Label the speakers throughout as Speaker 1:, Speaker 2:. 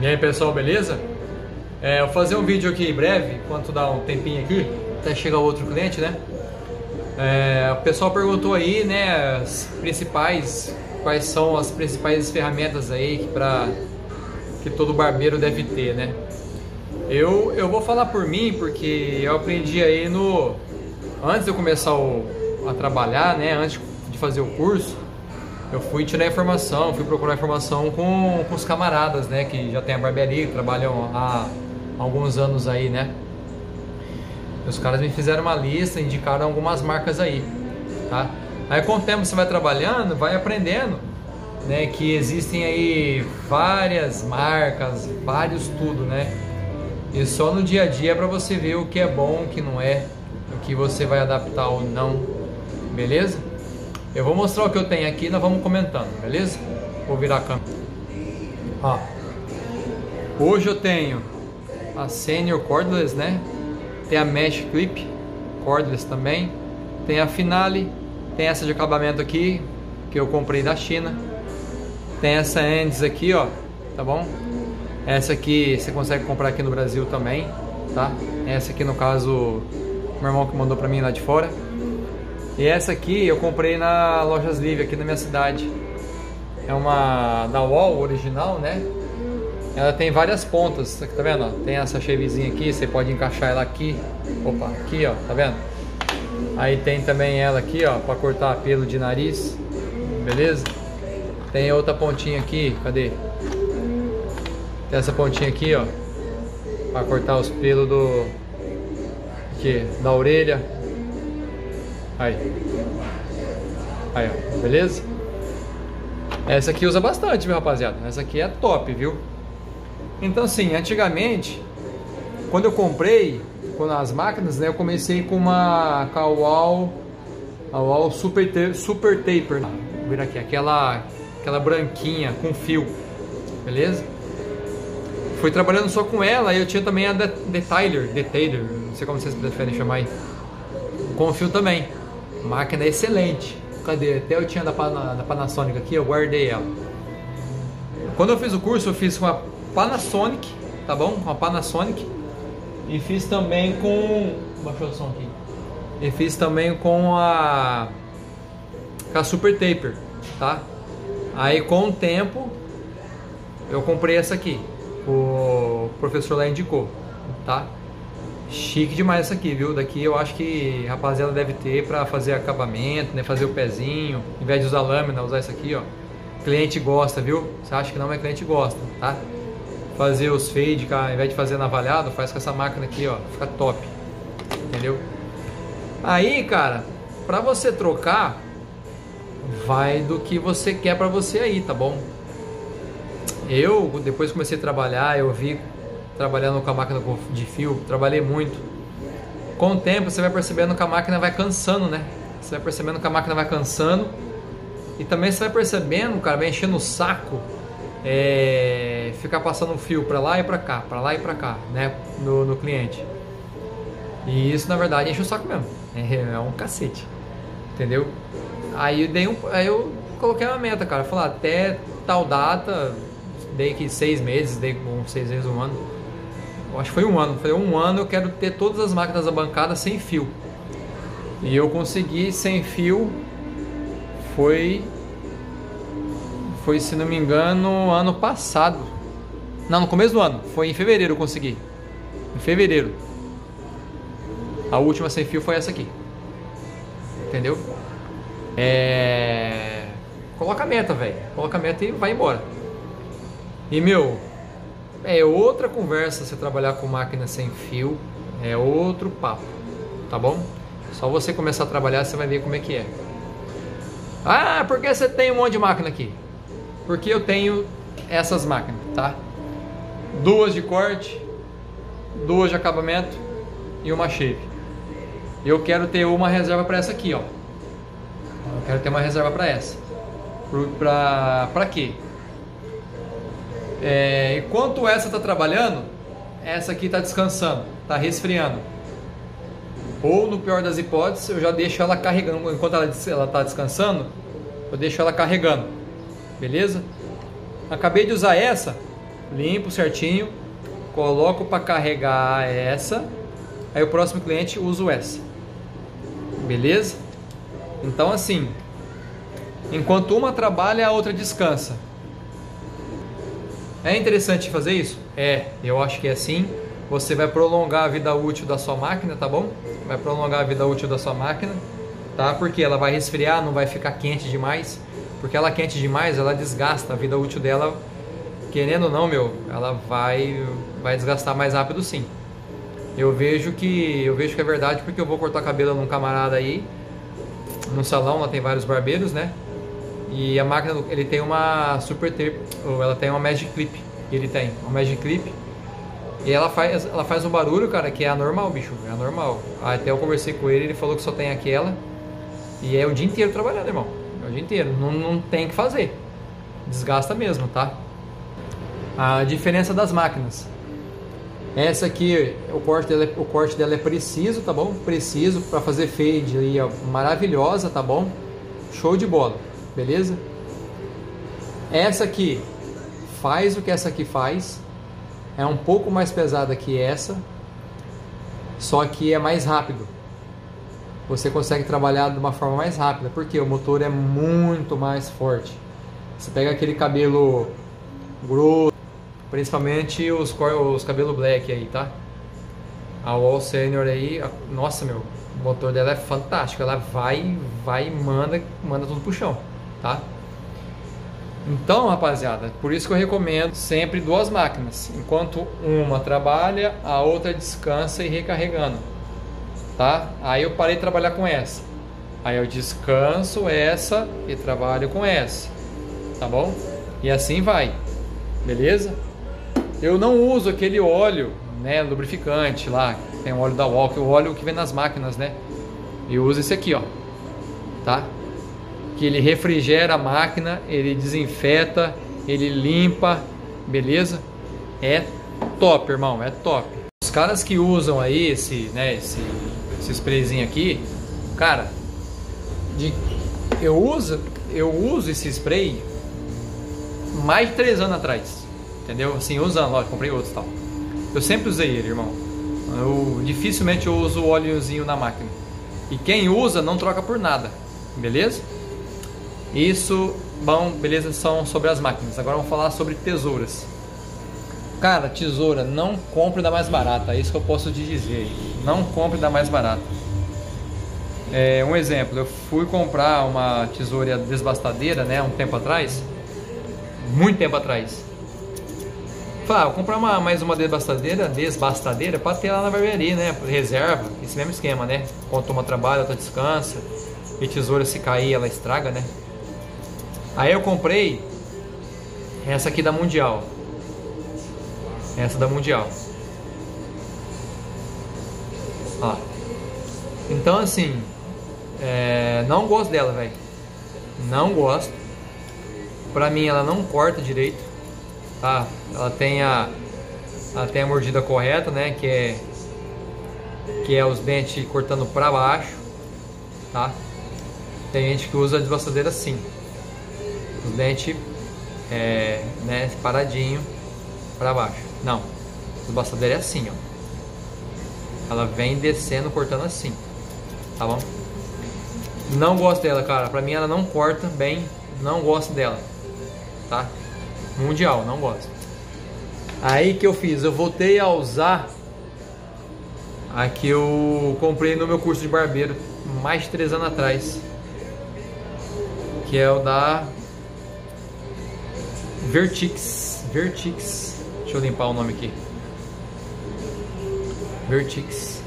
Speaker 1: E aí pessoal, beleza? É, vou fazer um vídeo aqui breve, enquanto dá um tempinho aqui, até chegar outro cliente, né? É, o pessoal perguntou aí, né, as principais, quais são as principais ferramentas aí que, pra, que todo barbeiro deve ter, né? Eu, eu vou falar por mim, porque eu aprendi aí no... Antes de eu começar o, a trabalhar, né, antes de fazer o curso, eu fui tirar informação, fui procurar informação com, com os camaradas, né, que já tem a barbearia, que trabalham há alguns anos aí, né? Os caras me fizeram uma lista, indicaram algumas marcas aí, tá? Aí com o tempo você vai trabalhando, vai aprendendo, né, que existem aí várias marcas, vários tudo, né? E só no dia a dia é para você ver o que é bom, o que não é, o que você vai adaptar ou não, beleza? Eu vou mostrar o que eu tenho aqui, nós vamos comentando, beleza? Vou virar a câmera. Ó. Hoje eu tenho a Senior Cordless, né? Tem a Mesh Clip Cordless também. Tem a Finale. Tem essa de acabamento aqui, que eu comprei da China. Tem essa Endes aqui, ó. Tá bom? Essa aqui você consegue comprar aqui no Brasil também, tá? Essa aqui no caso, meu irmão que mandou pra mim lá de fora. E essa aqui eu comprei na Lojas Livre aqui na minha cidade. É uma da Wall original, né? Ela tem várias pontas, tá vendo? Tem essa chevezinha aqui, você pode encaixar ela aqui. Opa, aqui ó, tá vendo? Aí tem também ela aqui ó, para cortar pelo de nariz, beleza? Tem outra pontinha aqui, cadê? Tem essa pontinha aqui ó, para cortar os pelos do... Aqui, da orelha. Aí. Aí ó, beleza? Essa aqui usa bastante, meu rapaziada. Essa aqui é top, viu? Então, assim, antigamente, quando eu comprei, quando as máquinas, né, eu comecei com uma Kawal, Kawal Super, Super Taper, vou vir aqui, aquela, aquela branquinha com fio, beleza? Fui trabalhando só com ela e eu tinha também a Detailer, Detailer, não sei como vocês preferem chamar aí, com fio também. Máquina excelente. Cadê? Até eu tinha da, da Panasonic aqui, eu guardei ela. Quando eu fiz o curso, eu fiz com a Panasonic, tá bom? Com a Panasonic. E fiz também com. Baixou o som aqui. E fiz também com a. Com a Super Taper, tá? Aí com o tempo eu comprei essa aqui. O professor lá indicou, tá? Chique demais essa aqui, viu? Daqui eu acho que a rapaziada deve ter para fazer acabamento, né? Fazer o pezinho, em vez de usar lâmina, usar isso aqui, ó. Cliente gosta, viu? Você acha que não, mas cliente gosta, tá? fazer os fade, ao invés de fazer navalhado, faz com essa máquina aqui, ó, fica top. Entendeu? Aí, cara, pra você trocar, vai do que você quer pra você aí, tá bom? Eu, depois comecei a trabalhar, eu vi trabalhando com a máquina de fio, trabalhei muito. Com o tempo, você vai percebendo que a máquina vai cansando, né? Você vai percebendo que a máquina vai cansando. E também você vai percebendo, cara, vai enchendo o saco é, ficar passando um fio para lá e para cá, para lá e para cá, né, no, no, cliente. E isso na verdade enche o saco mesmo. É, é um cacete, entendeu? Aí eu dei um, aí eu coloquei uma meta, cara, falar até tal data, dei que seis meses, dei com seis meses um ano. Acho que foi um ano. Falei um ano eu quero ter todas as máquinas da bancada sem fio. E eu consegui sem fio. Foi foi, se não me engano, ano passado. Não, no começo do ano. Foi em fevereiro eu consegui. Em fevereiro. A última sem fio foi essa aqui. Entendeu? É... Coloca a meta, velho. Coloca a meta e vai embora. E, meu, é outra conversa você trabalhar com máquina sem fio. É outro papo. Tá bom? Só você começar a trabalhar, você vai ver como é que é. Ah, porque você tem um monte de máquina aqui? porque eu tenho essas máquinas, tá? Duas de corte, duas de acabamento e uma shave. Eu quero ter uma reserva para essa aqui, ó. Eu quero ter uma reserva para essa. Para quê? É, enquanto essa está trabalhando, essa aqui está descansando, está resfriando. Ou no pior das hipóteses, eu já deixo ela carregando. Enquanto ela está descansando, eu deixo ela carregando beleza? Acabei de usar essa, limpo certinho, coloco para carregar essa, aí o próximo cliente usa essa. Beleza? Então assim, enquanto uma trabalha, a outra descansa. É interessante fazer isso? É, eu acho que é assim. Você vai prolongar a vida útil da sua máquina, tá bom? Vai prolongar a vida útil da sua máquina, tá? Porque ela vai resfriar, não vai ficar quente demais. Porque ela quente demais, ela desgasta a vida útil dela. Querendo ou não, meu, ela vai vai desgastar mais rápido sim. Eu vejo que eu vejo que é verdade porque eu vou cortar cabelo num camarada aí, num salão, lá tem vários barbeiros, né? E a máquina, ele tem uma Super Tape, ela tem uma Magic Clip. Ele tem uma Magic Clip. E ela faz, ela faz um barulho, cara, que é anormal, bicho. É anormal. Até eu conversei com ele, ele falou que só tem aquela. E é o dia inteiro trabalhando, irmão. É o dia inteiro. Não, não tem que fazer. Desgasta mesmo, tá? A diferença das máquinas. Essa aqui, o corte dela, é, o corte dela é preciso, tá bom? Preciso para fazer fade aí, ó, maravilhosa, tá bom? Show de bola beleza? Essa aqui faz o que essa aqui faz, é um pouco mais pesada que essa, só que é mais rápido. Você consegue trabalhar de uma forma mais rápida, porque o motor é muito mais forte. Você pega aquele cabelo grosso, principalmente os, os cabelo black aí, tá? A All Senior aí, nossa meu, o motor dela é fantástico, ela vai, vai e manda, manda tudo pro chão tá? Então, rapaziada, por isso que eu recomendo sempre duas máquinas. Enquanto uma trabalha, a outra descansa e recarregando, tá? Aí eu parei de trabalhar com essa. Aí eu descanso essa e trabalho com essa, tá bom? E assim vai, beleza? Eu não uso aquele óleo, né, lubrificante lá, tem o óleo da Walk, o óleo que vem nas máquinas, né? Eu uso esse aqui, ó, tá? Que ele refrigera a máquina, ele desinfeta, ele limpa, beleza? É top, irmão, é top. Os caras que usam aí esse, né, esse, esse sprayzinho aqui, cara, de, eu uso, eu uso esse spray mais de três anos atrás, entendeu? Assim, usando, lógico, comprei outros tal. Eu sempre usei ele, irmão. Eu dificilmente eu uso o óleozinho na máquina. E quem usa não troca por nada, beleza? Isso, bom, beleza, são sobre as máquinas. Agora vamos falar sobre tesouras. Cara, tesoura, não compre da mais barata. É isso que eu posso te dizer. Não compre da mais barata. É, um exemplo, eu fui comprar uma tesoura desbastadeira, né, um tempo atrás. Muito tempo atrás. Falei, ah, vou comprar uma, mais uma desbastadeira, desbastadeira para ter lá na barbearia, né? Reserva, esse mesmo esquema, né? Quando uma trabalha, outra descansa. E tesoura se cair, ela estraga, né? Aí eu comprei essa aqui da Mundial. Essa da Mundial. Ó. Então assim, é, não gosto dela, velho. Não gosto. Pra mim ela não corta direito. Tá? Ela tem a ela tem a mordida correta, né, que é que é os dentes cortando para baixo, tá? Tem gente que usa a desbastadeira assim os dentes é, né, paradinho para baixo. Não, a bastadeira é assim, ó. Ela vem descendo, cortando assim, tá bom? Não gosto dela, cara. Pra mim ela não corta bem, não gosto dela, tá? Mundial, não gosto. Aí que eu fiz, eu voltei a usar a que eu comprei no meu curso de barbeiro mais de três anos atrás, que é o da Vertix. Vertix. Deixa eu limpar o nome aqui. Vertix.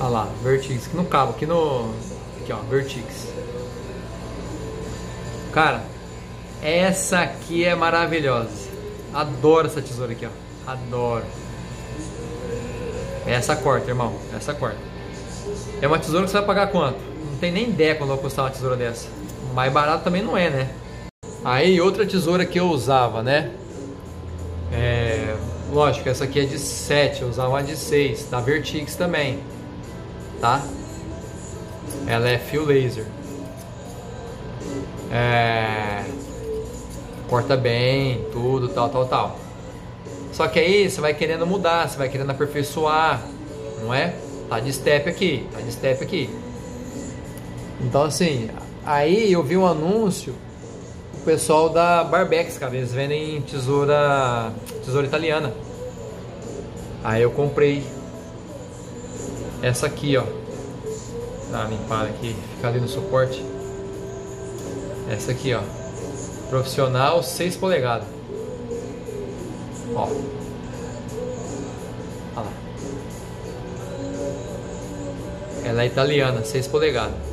Speaker 1: Olha lá, Vertix. Aqui no cabo, aqui no. Aqui ó, Vertix. Cara, essa aqui é maravilhosa. Adoro essa tesoura aqui, ó. Adoro. Essa corta, irmão. Essa corta. É uma tesoura que você vai pagar quanto? Não tem nem ideia quando vai custar uma tesoura dessa mais barato também não é, né? Aí outra tesoura que eu usava, né? É, lógico, essa aqui é de 7, eu usava uma de 6, da Vertix também, tá? Ela é fio laser. É, corta bem, tudo, tal, tal, tal. Só que aí você vai querendo mudar, você vai querendo aperfeiçoar, não é? Tá de step aqui, tá de step aqui. Então assim, aí eu vi um anúncio, o pessoal da Barbex, cara, eles vendem tesoura, tesoura italiana. Aí eu comprei essa aqui, ó. Dá uma limpada aqui, fica ali no suporte. Essa aqui, ó. Profissional 6 polegadas. Ó. Olha lá. Ela é italiana, 6 polegadas.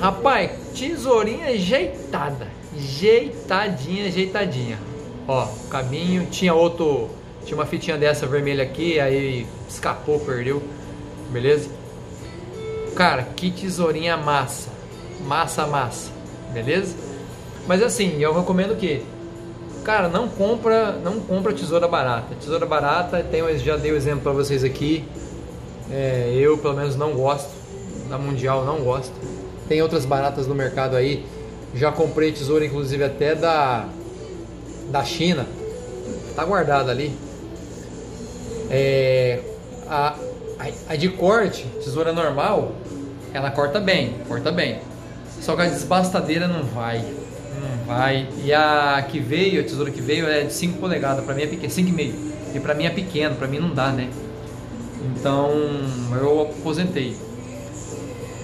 Speaker 1: Rapaz, tesourinha ajeitada. Jeitadinha, ajeitadinha. Ó, caminho. Tinha outro. Tinha uma fitinha dessa vermelha aqui, aí escapou, perdeu. Beleza? Cara, que tesourinha massa. Massa, massa. Beleza? Mas assim, eu recomendo que cara, não compra, não compra tesoura barata. Tesoura barata, tem, já dei o exemplo para vocês aqui. É, eu pelo menos não gosto. Da Mundial não gosto. Tem outras baratas no mercado aí. Já comprei tesoura inclusive até da da China. Tá guardada ali. É, a, a, de corte, tesoura normal, ela corta bem, corta bem. Só que a desbastadeira não vai. Não vai. E a que veio, a tesoura que veio é de 5 polegadas, pra mim é pequeno, 5,5. E pra mim é pequeno, pra mim não dá, né? Então eu aposentei.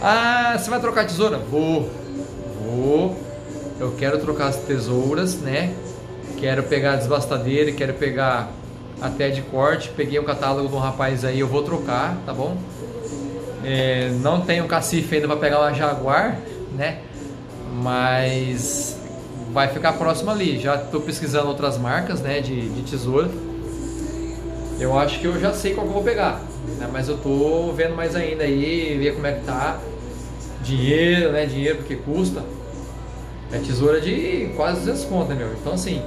Speaker 1: Ah, você vai trocar tesoura? Vou. Vou. Eu quero trocar as tesouras, né? Quero pegar a desbastadeira, quero pegar até de corte. Peguei o catálogo de um rapaz aí, eu vou trocar, tá bom? É, não tenho cacife ainda para pegar uma Jaguar, né? Mas vai ficar próximo ali. Já estou pesquisando outras marcas, né, de, de tesoura. Eu acho que eu já sei qual que eu vou pegar, né? Mas eu tô vendo mais ainda aí, ver como é que tá. Dinheiro, né? Dinheiro porque custa. É tesoura de quase 200 conto, né, meu? Então assim,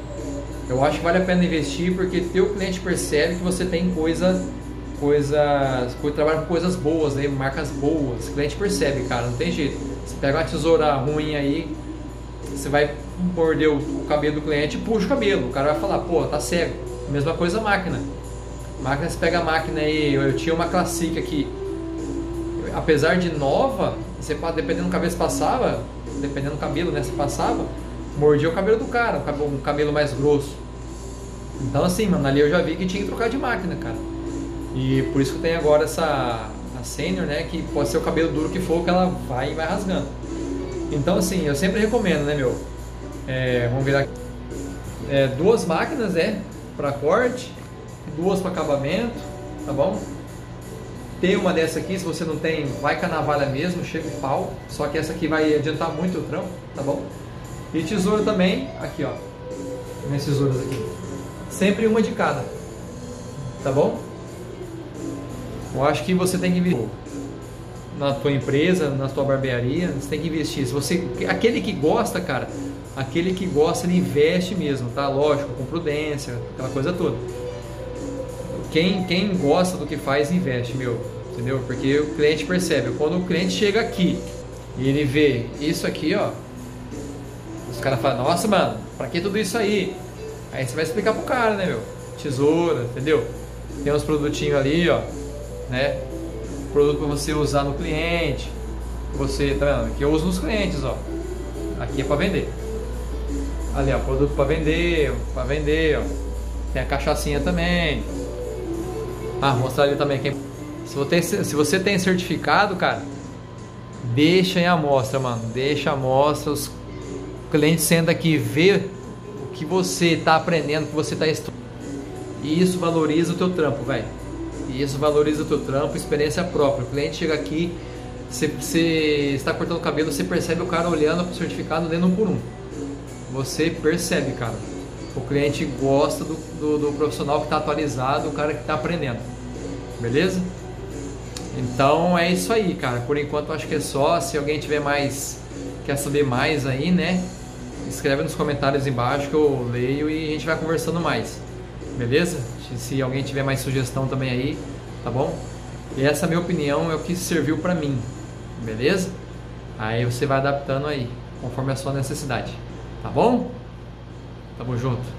Speaker 1: eu acho que vale a pena investir porque teu cliente percebe que você tem coisa coisas, trabalha com coisas boas, né? marcas boas. O cliente percebe, cara, não tem jeito. Você pega uma tesoura ruim aí, você vai morder o cabelo do cliente e puxa o cabelo. O cara vai falar, pô, tá cego. Mesma coisa a máquina. Máquina, você pega a máquina aí, eu, eu tinha uma Classic aqui. Apesar de nova, você dependendo do cabelo que passava, dependendo do cabelo, né, você passava, mordia o cabelo do cara, um cabelo mais grosso. Então assim, mano, ali eu já vi que tinha que trocar de máquina, cara. E por isso que tem agora essa a sênior, né, que pode ser o cabelo duro que for, que ela vai e vai rasgando. Então assim, eu sempre recomendo, né, meu? É, vamos virar é, duas máquinas, né, para corte, duas para acabamento, tá bom? Tem uma dessa aqui, se você não tem, vai com a navalha mesmo, chega o pau. Só que essa aqui vai adiantar muito o trampo, tá bom? E tesoura também, aqui ó, minhas tesouras aqui. Sempre uma de cada, tá bom? Eu acho que você tem que investir na tua empresa, na tua barbearia, você tem que investir. Se você, aquele que gosta, cara, aquele que gosta, ele investe mesmo, tá? Lógico, com prudência, aquela coisa toda. Quem, quem gosta do que faz, investe, meu, entendeu? Porque o cliente percebe. Quando o cliente chega aqui e ele vê isso aqui, ó, os caras falam, nossa, mano, pra que tudo isso aí? Aí você vai explicar pro cara, né, meu? Tesoura, entendeu? Tem uns produtinhos ali, ó, né? Produto para você usar no cliente. Você, tá vendo? Aqui eu uso nos clientes, ó. Aqui é para vender. Ali, ó, produto para vender, para vender, ó. Tem a cachaçinha também. Ah, mostrar ali também quem se você, tem certificado, cara, deixa em amostra, mano. Deixa a amostra, os clientes sendo aqui ver o que você está aprendendo, o que você está estudando. E isso valoriza o teu trampo, velho. E isso valoriza o teu trampo, experiência própria. O cliente chega aqui, você, está cortando o cabelo, você percebe o cara olhando para o certificado, lendo um por um. Você percebe, cara. O cliente gosta do, do, do profissional que está atualizado, o cara que está aprendendo. Beleza? Então é isso aí, cara. Por enquanto acho que é só. Se alguém tiver mais, quer saber mais aí, né? Escreve nos comentários embaixo que eu leio e a gente vai conversando mais. Beleza? Se alguém tiver mais sugestão também aí, tá bom? E essa minha opinião é o que serviu para mim, beleza? Aí você vai adaptando aí. conforme a sua necessidade. Tá bom? Tamo junto.